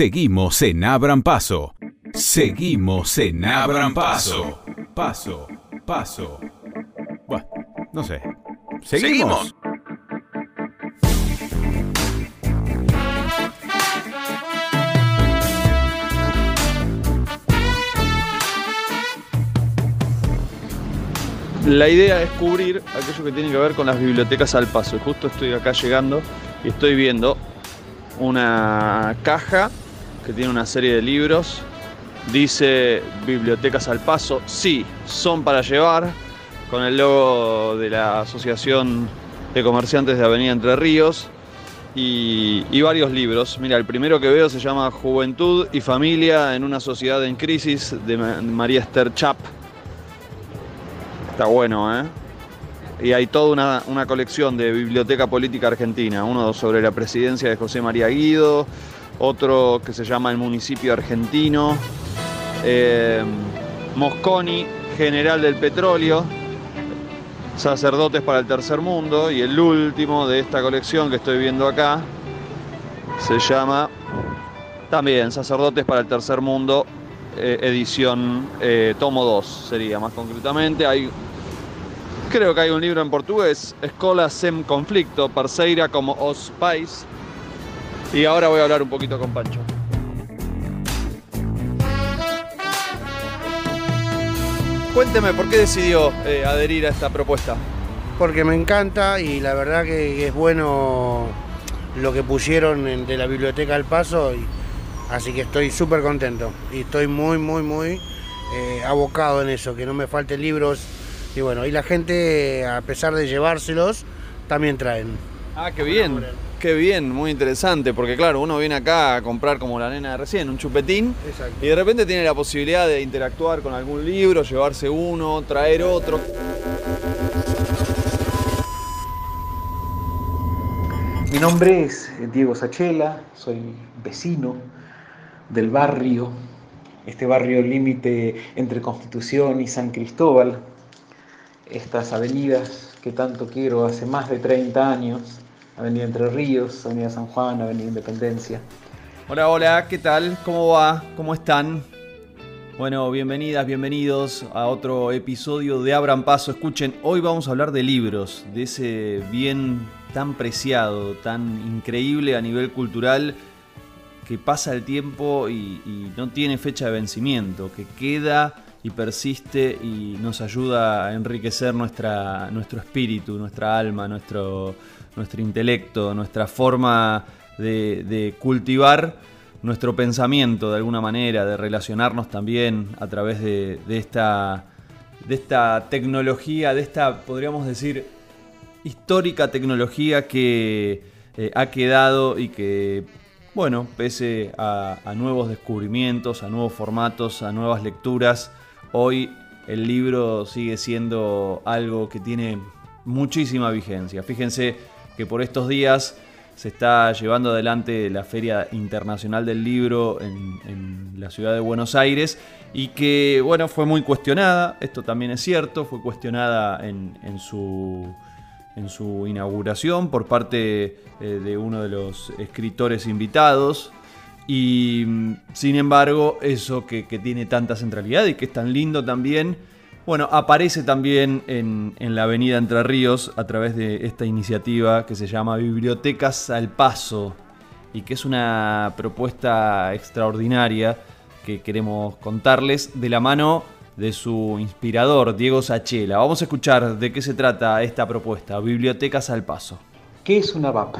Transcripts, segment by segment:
Seguimos en Abran Paso. Seguimos en Abran Paso. Paso, paso. Bueno, no sé. Seguimos. La idea es cubrir aquello que tiene que ver con las bibliotecas al paso. Justo estoy acá llegando y estoy viendo una caja que tiene una serie de libros. Dice bibliotecas al paso. Sí, son para llevar. Con el logo de la Asociación de Comerciantes de Avenida Entre Ríos. Y, varios libros. Mira, el primero que veo se llama Juventud y Familia en una sociedad en crisis de Ma- María Esther Chap. Está bueno, ¿eh? Y hay toda una, una colección de Biblioteca Política Argentina, uno sobre la presidencia de José María Guido, otro que se llama El Municipio Argentino, eh, Mosconi, General del Petróleo, Sacerdotes para el Tercer Mundo, y el último de esta colección que estoy viendo acá se llama también Sacerdotes para el Tercer Mundo, eh, edición eh, tomo 2 sería más concretamente. Hay Creo que hay un libro en portugués, Escola Sem Conflicto, Parceira como Os Pais. Y ahora voy a hablar un poquito con Pancho. Cuénteme, ¿por qué decidió eh, adherir a esta propuesta? porque me encanta y la verdad que es bueno lo que pusieron de la biblioteca al paso, y- así que estoy súper contento y estoy muy, muy, muy eh, abocado en eso, que no me falten libros y bueno, y la gente a pesar de llevárselos, también traen. Ah, qué bien, qué bien, muy interesante, porque claro, uno viene acá a comprar como la nena de recién, un chupetín, Exacto. y de repente tiene la posibilidad de interactuar con algún libro, llevarse uno, traer otro. Mi nombre es Diego Sachela, soy vecino del barrio, este barrio límite entre Constitución y San Cristóbal, estas avenidas que tanto quiero hace más de 30 años, Avenida Entre Ríos, Avenida San Juan, Avenida Independencia. Hola, hola, ¿qué tal? ¿Cómo va? ¿Cómo están? Bueno, bienvenidas, bienvenidos a otro episodio de Abran Paso. Escuchen, hoy vamos a hablar de libros, de ese bien tan preciado, tan increíble a nivel cultural, que pasa el tiempo y, y no tiene fecha de vencimiento, que queda y persiste y nos ayuda a enriquecer nuestra, nuestro espíritu, nuestra alma, nuestro, nuestro intelecto, nuestra forma de, de cultivar nuestro pensamiento de alguna manera, de relacionarnos también a través de, de esta, de esta tecnología, de esta, podríamos decir, histórica tecnología que eh, ha quedado y que, bueno, pese a, a nuevos descubrimientos, a nuevos formatos, a nuevas lecturas, hoy el libro sigue siendo algo que tiene muchísima vigencia. Fíjense que por estos días se está llevando adelante la Feria Internacional del Libro en, la ciudad de Buenos Aires y que, bueno, fue muy cuestionada, esto también es cierto, fue cuestionada en, en su, en su inauguración por parte eh, de uno de los escritores invitados. Y mm, sin embargo, eso que, que tiene tanta centralidad y que es tan lindo también, bueno, aparece también en, la Avenida Entre Ríos a través de esta iniciativa que se llama Bibliotecas al Paso y que es una propuesta extraordinaria que queremos contarles de la mano de su inspirador, Diego Sachela. Vamos a escuchar de qué se trata esta propuesta, Bibliotecas al Paso. ¿Qué es una VAP?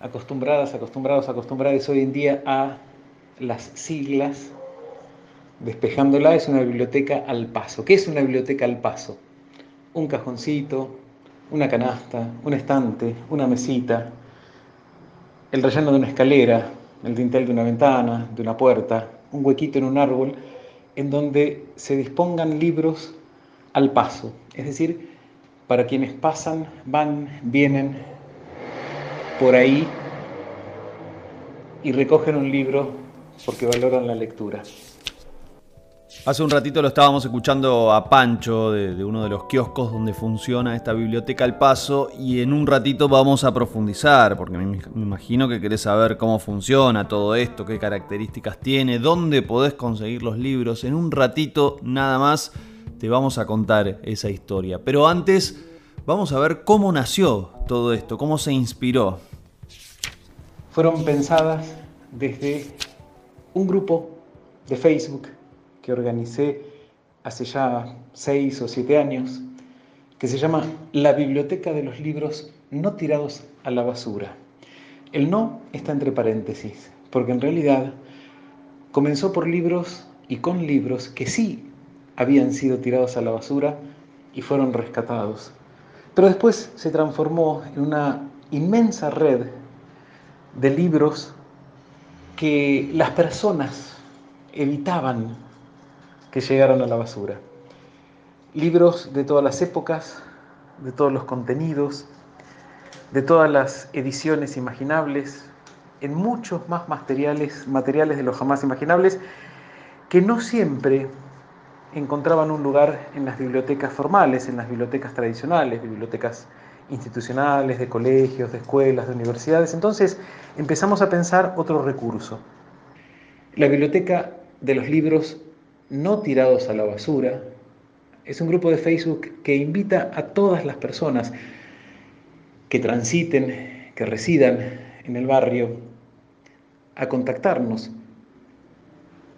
Acostumbradas, acostumbrados, acostumbradas hoy en día a las siglas, despejándola, es una biblioteca al paso. ¿Qué es una biblioteca al paso? Un cajoncito, una canasta, un estante, una mesita, el relleno de una escalera, el dintel de una ventana, de una puerta, un huequito en un árbol, en donde se dispongan libros al paso, es decir, para quienes pasan, van, vienen por ahí y recogen un libro porque valoran la lectura. Hace un ratito lo estábamos escuchando a Pancho de, uno de los kioscos donde funciona esta biblioteca al paso y en un ratito vamos a profundizar porque me, imagino que querés saber cómo funciona todo esto, qué características tiene, dónde podés conseguir los libros. En un ratito nada más te vamos a contar esa historia. Pero antes vamos a ver cómo nació todo esto, cómo se inspiró. Fueron pensadas desde un grupo de Facebook que organicé hace ya seis o siete años, que se llama La Biblioteca de los Libros No Tirados a la Basura. El no está entre paréntesis, porque en realidad comenzó por libros y con libros que sí habían sido tirados a la basura y fueron rescatados. Pero después se transformó en una inmensa red de libros que las personas evitaban que llegaron a la basura. Libros de todas las épocas, de todos los contenidos, de todas las ediciones imaginables, en muchos más materiales, materiales de los jamás imaginables, que no siempre encontraban un lugar en las bibliotecas formales, en las bibliotecas tradicionales, bibliotecas institucionales, de colegios, de escuelas, de universidades. Entonces empezamos a pensar otro recurso. La biblioteca de los libros no tirados a la basura es un grupo de Facebook que invita a todas las personas que transiten, que residan en el barrio, a contactarnos.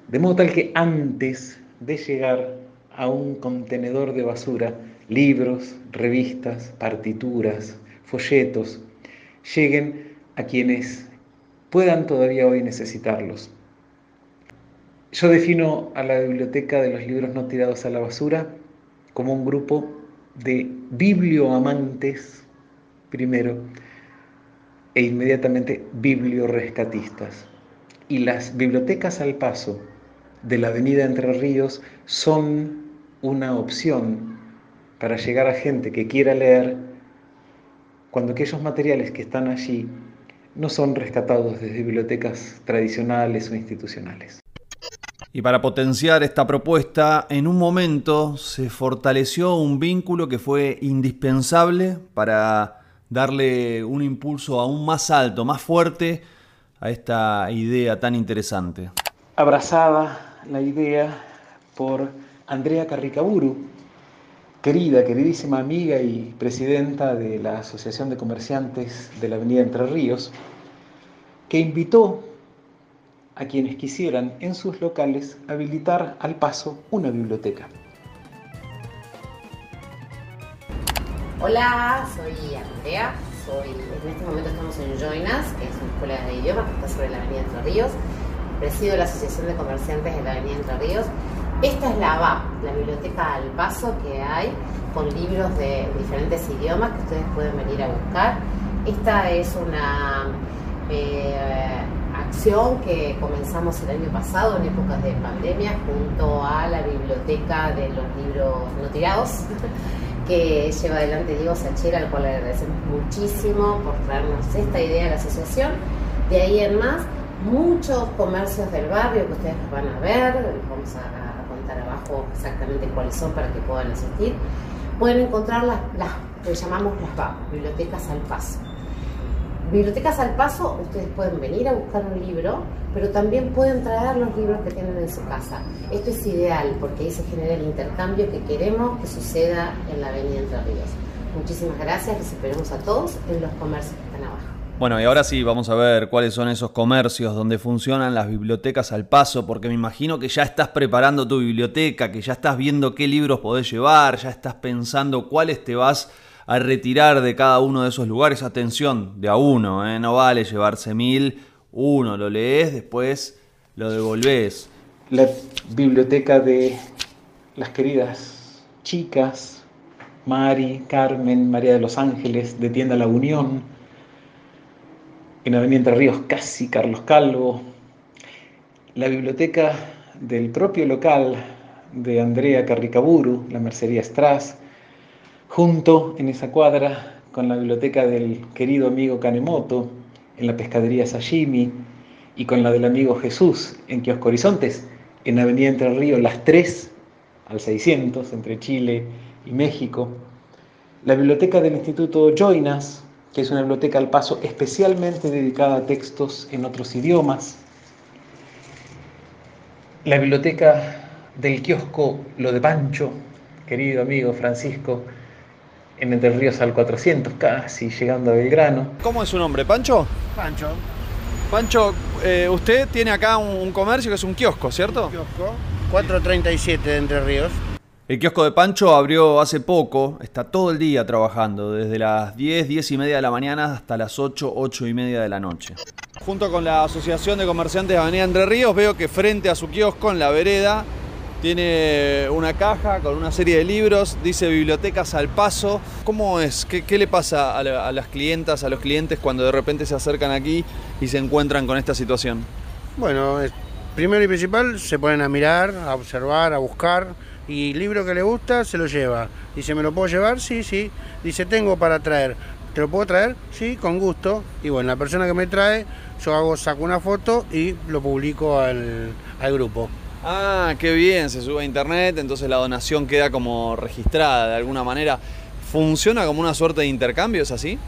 De modo tal que antes de llegar a un contenedor de basura, libros, revistas, partituras, folletos, lleguen a quienes puedan todavía hoy necesitarlos. Yo defino a la biblioteca de los libros no tirados a la basura como un grupo de biblioamantes, primero, e inmediatamente bibliorescatistas. Y las bibliotecas al paso de la Avenida Entre Ríos son una opción para llegar a gente que quiera leer cuando aquellos materiales que están allí no son rescatados desde bibliotecas tradicionales o institucionales. Y para potenciar esta propuesta, en un momento se fortaleció un vínculo que fue indispensable para darle un impulso aún más alto, más fuerte a esta idea tan interesante. Abrazada la idea por Andrea Carricaburu, querida, queridísima amiga y presidenta de la Asociación de Comerciantes de la Avenida Entre Ríos, que invitó a quienes quisieran en sus locales habilitar al paso una biblioteca. Hola, soy Andrea, soy, en este momento estamos en Joinas, que es una escuela de idiomas que está sobre la Avenida Entre Ríos. Presido la Asociación de Comerciantes de la Avenida Entre Ríos. Esta es la ABA, la biblioteca al paso que hay, con libros de diferentes idiomas que ustedes pueden venir a buscar. Esta es una eh, que comenzamos el año pasado en épocas de pandemia junto a la biblioteca de los libros no tirados que lleva adelante Diego Sachera, al cual le agradecemos muchísimo por traernos esta idea de la asociación. De ahí en más, muchos comercios del barrio que ustedes van a ver, vamos a, contar abajo exactamente cuáles son para que puedan asistir, pueden encontrar las, las que llamamos las bibliotecas al paso. Bibliotecas al paso, ustedes pueden venir a buscar un libro, pero también pueden traer los libros que tienen en su casa. Esto es ideal porque ahí se genera el intercambio que queremos que suceda en la Avenida Entre Ríos. Muchísimas gracias, les esperamos a todos en los comercios que están abajo. Bueno, y ahora sí vamos a ver cuáles son esos comercios donde funcionan las bibliotecas al paso, porque me imagino que ya estás preparando tu biblioteca, que ya estás viendo qué libros podés llevar, ya estás pensando cuáles te vas a retirar de cada uno de esos lugares. Atención, de a uno, ¿eh? no vale llevarse mil, uno lo lees, después lo devolvés. La biblioteca de las queridas chicas, Mari, Carmen, María de los Ángeles, de Tienda La Unión, en Avenida Entre Ríos, casi Carlos Calvo, la biblioteca del propio local de Andrea Carricaburu, la Mercería Strass, junto en esa cuadra con la biblioteca del querido amigo Kanemoto, en la pescadería Sashimi, y con la del amigo Jesús en Kiosco Horizontes, en Avenida Entre Ríos, las tres al 600, entre Chile y México. La biblioteca del Instituto Joinas, que es una biblioteca al paso especialmente dedicada a textos en otros idiomas. La biblioteca del kiosco Lo de Pancho, querido amigo Francisco, en Entre Ríos al 400, casi llegando a Belgrano. ¿Cómo es su nombre? ¿Pancho? Pancho. Pancho, eh, usted tiene acá un, un comercio que es un kiosco, ¿cierto? Kiosco. 437 de Entre Ríos. El kiosco de Pancho abrió hace poco, está todo el día trabajando, desde las 10, 10 y media de la mañana hasta las 8, 8 y media de la noche. Junto con la Asociación de Comerciantes de Avenida Entre Ríos, veo que frente a su kiosco en la vereda tiene una caja con una serie de libros, dice Bibliotecas al Paso. ¿Cómo es? ¿Qué, le pasa a, la- las clientas, a los clientes cuando de repente se acercan aquí y se encuentran con esta situación? Bueno, primero y principal se ponen a mirar, a observar, a buscar y libro que le gusta se lo lleva. Dice, ¿me lo puedo llevar? Sí, sí. Dice, tengo para traer. ¿Te lo puedo traer? Sí, con gusto. Y bueno, la persona que me trae, yo hago, saco una foto y lo publico al grupo. Ah, qué bien, se sube a internet, entonces la donación queda como registrada de alguna manera. ¿Funciona como una suerte de intercambio, es así?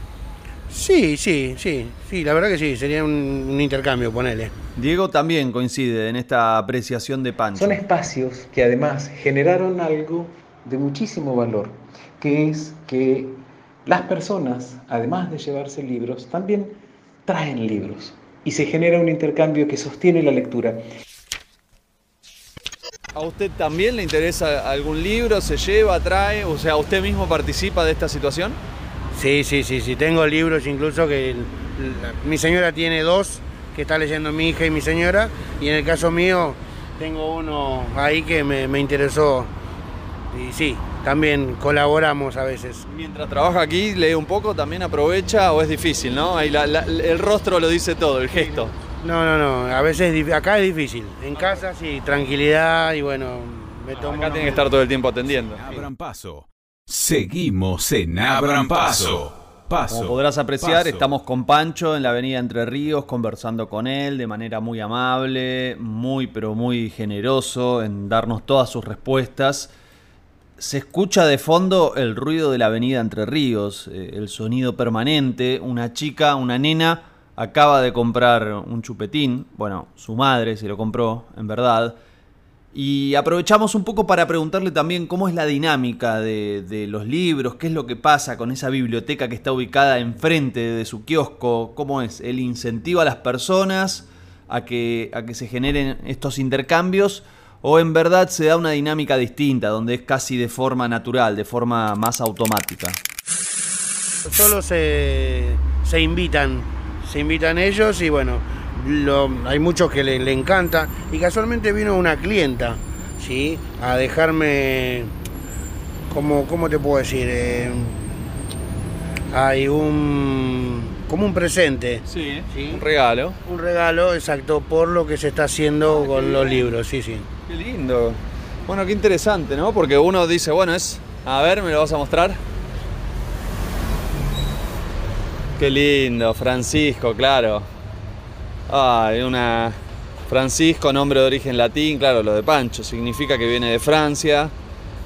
Sí, sí, sí, sí, la verdad que sí, sería un, un intercambio, ponele. Diego también coincide en esta apreciación de Pancho. Son espacios que además generaron algo de muchísimo valor, que es que las personas, además de llevarse libros, también traen libros y se genera un intercambio que sostiene la lectura. ¿A usted también le interesa algún libro? ¿Se lleva, trae? O sea, ¿usted mismo participa de esta situación? Sí, sí, sí, sí, tengo libros incluso que la- mi señora tiene dos que está leyendo mi hija y mi señora, y en el caso mío tengo uno ahí que me, me interesó. Y sí, también colaboramos a veces. Mientras trabaja aquí, lee un poco, también aprovecha o es difícil, ¿no? Ahí la- la- el rostro lo dice todo, el gesto. No, no, no, a veces acá es difícil. En casa sí, tranquilidad y bueno, me tomo. Acá unos- tiene que estar todo el tiempo atendiendo. Abran paso. Seguimos en Abran Paso. Paso. Como podrás apreciar, paso. estamos con Pancho en la avenida Entre Ríos, conversando con él de manera muy amable, muy pero muy generoso en darnos todas sus respuestas. Se escucha de fondo el ruido de la avenida Entre Ríos, eh, el sonido permanente. Una chica, una nena, acaba de comprar un chupetín. Bueno, su madre se lo compró, en verdad. Y aprovechamos un poco para preguntarle también cómo es la dinámica de, de los libros, qué es lo que pasa con esa biblioteca que está ubicada enfrente de su kiosco, cómo es el incentivo a las personas a que, a que se generen estos intercambios o en verdad se da una dinámica distinta, donde es casi de forma natural, de forma más automática. Solo se, se invitan, se invitan ellos y bueno, lo- hay muchos que le, le encanta. Y casualmente vino una clienta, ¿sí? A dejarme, como, ¿cómo te puedo decir? Eh, hay un, como un presente, Sí, Sí. un regalo. un regalo exacto por lo que se está haciendo con los libros, sí, sí. Qué lindo. Bueno, qué interesante, ¿no? Porque uno dice, bueno, es... A ver, ¿me lo vas a mostrar? Qué lindo, Francisco, claro. Ay, una... Francisco, nombre de origen latín, claro, lo de Pancho, significa que viene de Francia,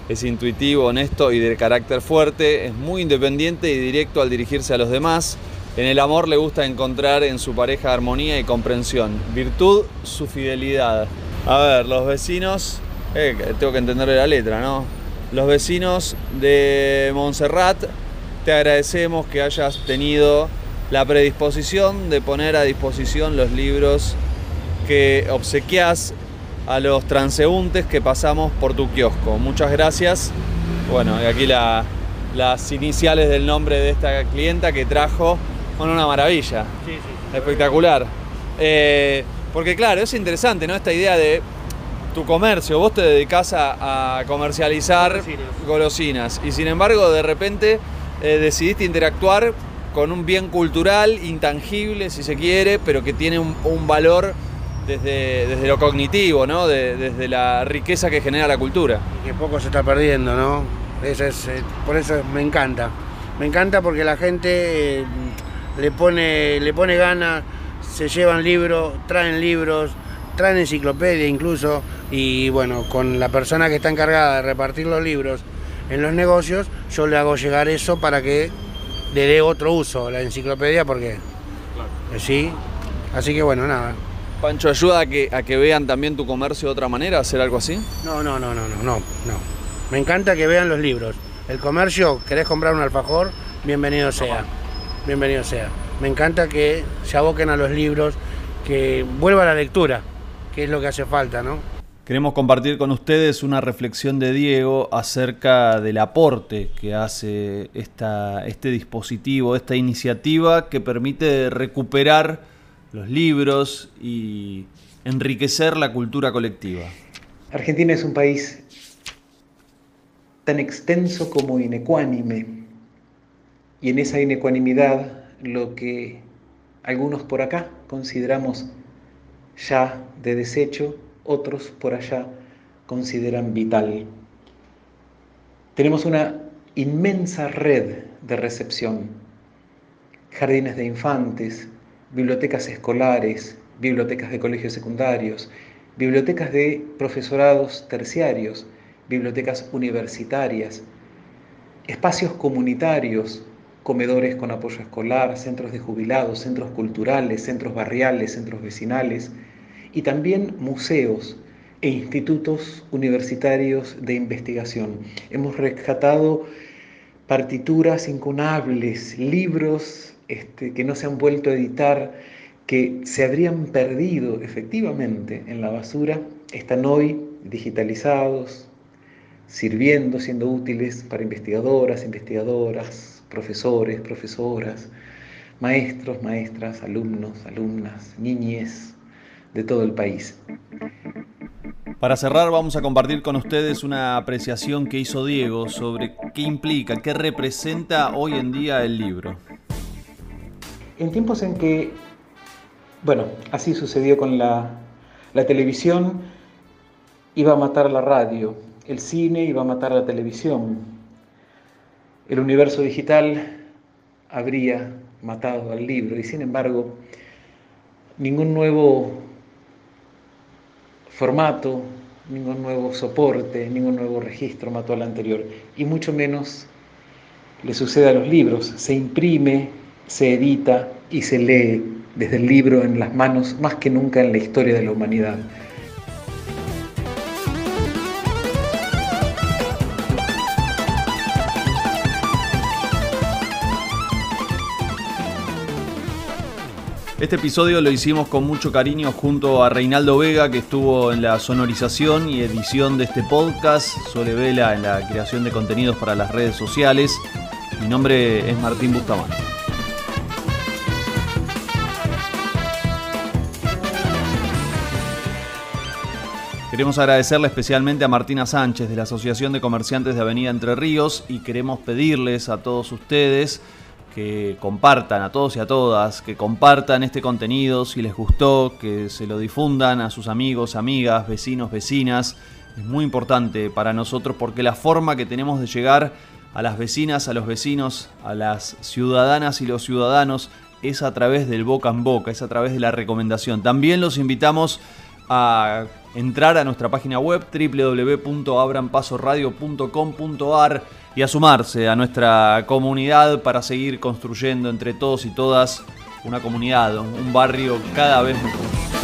es intuitivo, honesto y de carácter fuerte, es muy independiente y directo al dirigirse a los demás. En el amor le gusta encontrar en su pareja armonía y comprensión. Virtud, su fidelidad. A ver, los vecinos, eh, tengo que entender la letra, ¿no? Los vecinos de Montserrat, te agradecemos que hayas tenido la predisposición de poner a disposición los libros que obsequias a los transeúntes que pasamos por tu kiosco. Muchas gracias. Bueno, y aquí la- las iniciales del nombre de esta clienta que trajo. Bueno, una maravilla. Espectacular. Eh, porque claro, es interesante, ¿no? Esta idea de tu comercio, vos te dedicás a, a comercializar Golosinas. golosinas y sin embargo de repente eh, decidiste interactuar con un bien cultural, intangible si se quiere, pero que tiene un, valor desde, desde lo cognitivo, ¿no? De- desde la riqueza que genera la cultura. que poco se está perdiendo, ¿no? Eh, por eso me encanta. Me encanta porque la gente eh, le pone, le pone ganas, se llevan libros, traen libros, traen enciclopedia incluso. y bueno, con la persona que está encargada de repartir los libros en los negocios, yo le hago llegar eso para que le dé otro uso a la enciclopedia porque sí. Así que bueno, nada. Pancho, ¿ayuda a que, a que vean también tu comercio de otra manera, hacer algo así? No, no, no, no, no, no, no. Me encanta que vean los libros. El comercio, querés comprar un alfajor, bienvenido sea. Bienvenido sea. Me encanta que se aboquen a los libros, que vuelva a la lectura, que es lo que hace falta, ¿no? Queremos compartir con ustedes una reflexión de Diego acerca del aporte que hace esta, este dispositivo, esta iniciativa que permite recuperar los libros y enriquecer la cultura colectiva. Argentina es un país tan extenso como inecuánime, y en esa inecuanimidad lo que algunos por acá consideramos ya de desecho, otros por allá consideran vital. Tenemos una inmensa red de recepción, jardines de infantes, bibliotecas escolares, bibliotecas de colegios secundarios, bibliotecas de profesorados terciarios, bibliotecas universitarias, espacios comunitarios, comedores con apoyo escolar, centros de jubilados, centros culturales, centros barriales, centros vecinales, y también museos e institutos universitarios de investigación. Hemos rescatado partituras incunables, libros este, que no se han vuelto a editar, que se habrían perdido efectivamente en la basura, están hoy digitalizados, sirviendo, siendo útiles para investigadoras, investigadoras, profesores, profesoras, maestros, maestras, alumnos, alumnas, niñez, de todo el país. Para cerrar vamos a compartir con ustedes una apreciación que hizo Diego sobre qué implica, qué representa hoy en día el libro. En tiempos en que, bueno, así sucedió con la, la televisión, iba a matar la radio, el cine iba a matar la televisión, el universo digital habría matado al libro y sin embargo ningún nuevo formato, ningún nuevo soporte, ningún nuevo registro mató al anterior. Y mucho menos le sucede a los libros. Se imprime, se edita y se lee desde el libro en las manos más que nunca en la historia de la humanidad. Este episodio lo hicimos con mucho cariño junto a Reinaldo Vega, que estuvo en la sonorización y edición de este podcast, Sole Vela en la creación de contenidos para las redes sociales. Mi nombre es Martín Bustamante. Queremos agradecerle especialmente a Martina Sánchez de la Asociación de Comerciantes de Avenida Entre Ríos y queremos pedirles a todos ustedes que compartan a todos y a todas, que compartan este contenido si les gustó, que se lo difundan a sus amigos, amigas, vecinos, vecinas. Es muy importante para nosotros porque la forma que tenemos de llegar a las vecinas, a los vecinos, a las ciudadanas y los ciudadanos es a través del boca en boca, es a través de la recomendación. También los invitamos a entrar a nuestra página web www.abrampasoradio.com.ar y a sumarse a nuestra comunidad para seguir construyendo entre todos y todas una comunidad, un barrio cada vez mejor.